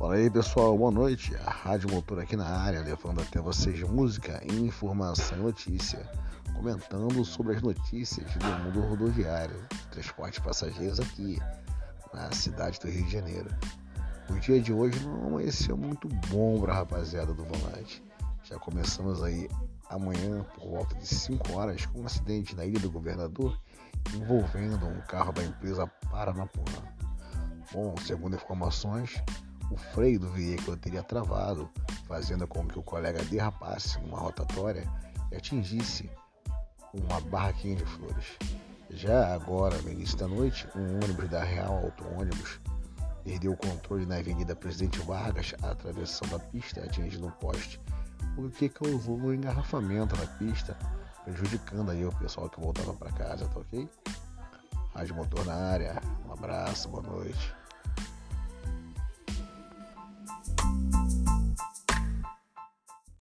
Fala aí pessoal, boa noite. A Rádio Motor aqui na área, levando até vocês música, informação e notícia, comentando sobre as notícias do mundo rodoviário, transporte passageiros aqui na cidade do Rio de Janeiro. O dia de hoje não amanheceu muito bom para a rapaziada do volante. Já começamos aí amanhã por volta de 5 horas com um acidente na Ilha do Governador envolvendo um carro da empresa Paranapuã. Bom, segundo informações, o freio do veículo teria travado, fazendo com que o colega derrapasse numa rotatória e atingisse uma barraquinha de flores. Já agora, no início da noite, um ônibus da Real Auto Ônibus perdeu o controle na Avenida Presidente Vargas, atravessando a pista, atingindo um poste, o que causou um engarrafamento na pista, prejudicando aí o pessoal que voltava para casa, tá ok? Rádio Motor na área, um abraço, boa noite.